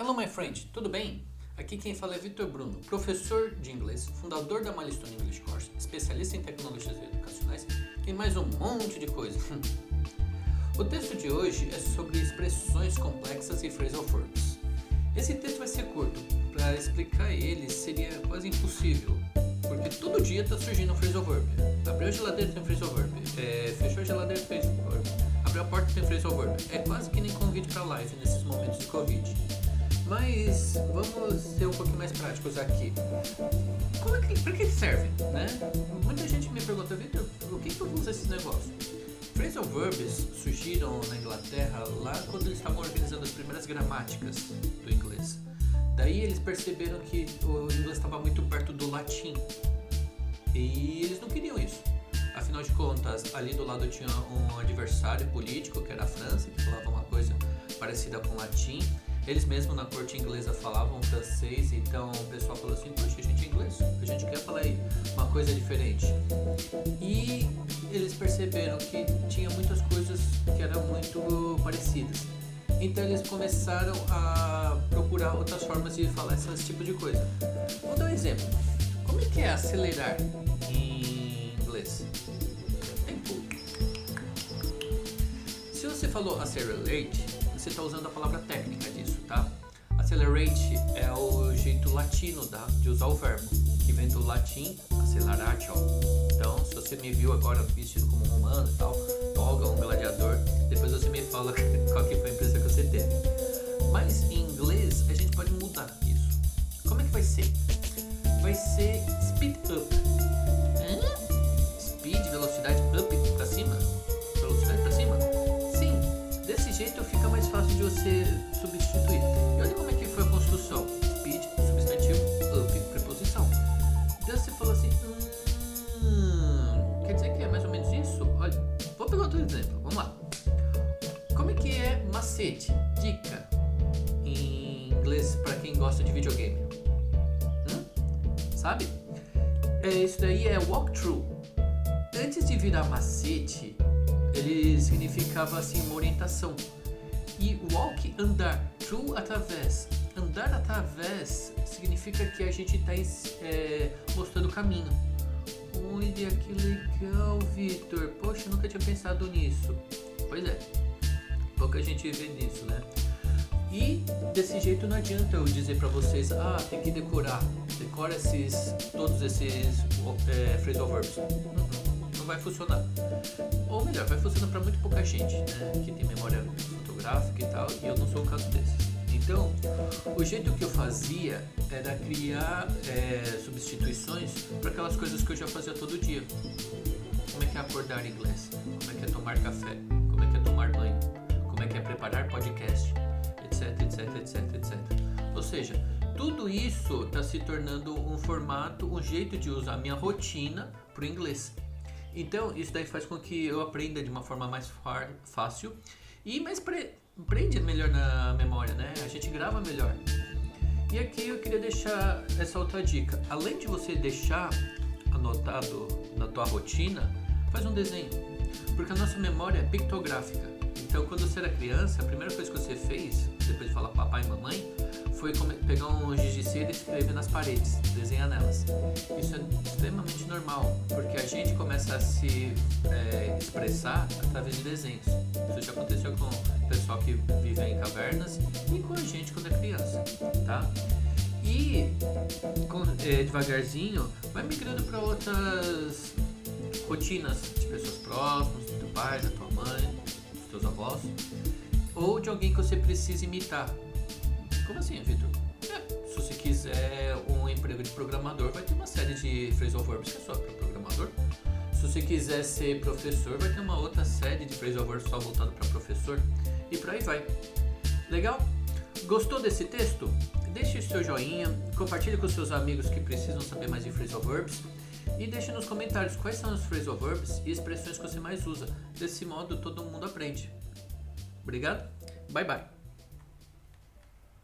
Hello, my friend, tudo bem? Aqui quem fala é Vitor Bruno, professor de inglês, fundador da Milestone English Course, especialista em tecnologias educacionais e mais um monte de coisa. o texto de hoje é sobre expressões complexas e phrasal verbs. Esse texto vai ser curto, para explicar ele seria quase impossível, porque todo dia está surgindo um phrasal verb. Abriu a geladeira tem um phrasal verb, é, fechou a geladeira tem um phrasal verb, abriu a porta tem um phrasal verb. É quase que nem convite para live nesses momentos de Covid. Mas vamos ser um pouquinho mais práticos aqui. Como é que, para que serve, né? Muita gente me pergunta, Victor, o que, que eu uso esses negócios? Phrasal verbs surgiram na Inglaterra lá quando eles estavam organizando as primeiras gramáticas do inglês. Daí eles perceberam que o inglês estava muito perto do latim e eles não queriam isso. Afinal de contas, ali do lado tinha um adversário político que era a França, que falava uma coisa parecida com o latim eles mesmos na corte inglesa falavam francês, então o pessoal falou assim: Poxa, a gente é inglês, a gente quer falar aí uma coisa diferente. E eles perceberam que tinha muitas coisas que eram muito parecidas. Então eles começaram a procurar outras formas de falar esse tipo de coisa. Vou dar um exemplo. Como é que é acelerar em inglês? Tempo. Se você falou accelerate, você está usando a palavra técnica tá? Accelerate é o jeito latino tá? de usar o verbo, que vem do latim acceleratio. Então, se você me viu agora vestido como romano e tal, toga, um gladiador, depois você me fala qual que foi a impressão que você teve. Mas em inglês a gente pode mudar isso. Como é que vai ser? Vai ser speed up. Hum? Speed, velocidade up para cima? Velocidade para cima? Sim, desse jeito fica mais fácil de você assim: hum, quer dizer que é mais ou menos isso? Olha, vou pegar outro exemplo, vamos lá. Como é que é macete, dica em inglês para quem gosta de videogame? Hum? Sabe? É, isso daí é walkthrough. Antes de virar macete, ele significava assim uma orientação. E walk, andar, through, através. Andar através significa que a gente está é, mostrando o caminho. Olha que legal, Vitor. Poxa, nunca tinha pensado nisso. Pois é, pouca gente vê nisso, né? E desse jeito não adianta eu dizer para vocês, ah, tem que decorar, decora esses, todos esses é, phrasal verbs. Não, não vai funcionar. Ou melhor, vai funcionar para muito pouca gente, né? Que tem memória fotográfica e tal, e eu não sou o caso desses. Então, o jeito que eu fazia era criar é, substituições para aquelas coisas que eu já fazia todo dia. Como é que é acordar em inglês? Como é que é tomar café? Como é que é tomar banho? Como é que é preparar podcast? Etc, etc, etc, etc. Ou seja, tudo isso está se tornando um formato, um jeito de usar minha rotina para o inglês. Então, isso daí faz com que eu aprenda de uma forma mais fácil e mais pre prende melhor na memória, né? A gente grava melhor. E aqui eu queria deixar essa outra dica. Além de você deixar anotado na tua rotina, faz um desenho. Porque a nossa memória é pictográfica. Então, quando você era criança, a primeira coisa que você fez, depois de falar papai e mamãe, foi pegar um giz de cera e escrever nas paredes, desenhar nelas. Isso é extremamente normal, porque a gente começa a se é, expressar através de desenhos. Isso já aconteceu com o pessoal que vive em cavernas e com a gente quando é criança, tá? E com, é, devagarzinho vai migrando para outras rotinas de pessoas próximas, do pai, da tua mãe, dos teus avós, ou de alguém que você precisa imitar. Como assim, Vitor? É, se você quiser um emprego de programador, vai ter uma série de phrasal verbs que é só para programador. Se você quiser ser professor, vai ter uma outra série de phrasal verbs só voltado para professor. E por aí vai. Legal? Gostou desse texto? Deixe o seu joinha, compartilhe com seus amigos que precisam saber mais de phrasal verbs e deixe nos comentários quais são os phrasal verbs e expressões que você mais usa. Desse modo todo mundo aprende. Obrigado, bye bye.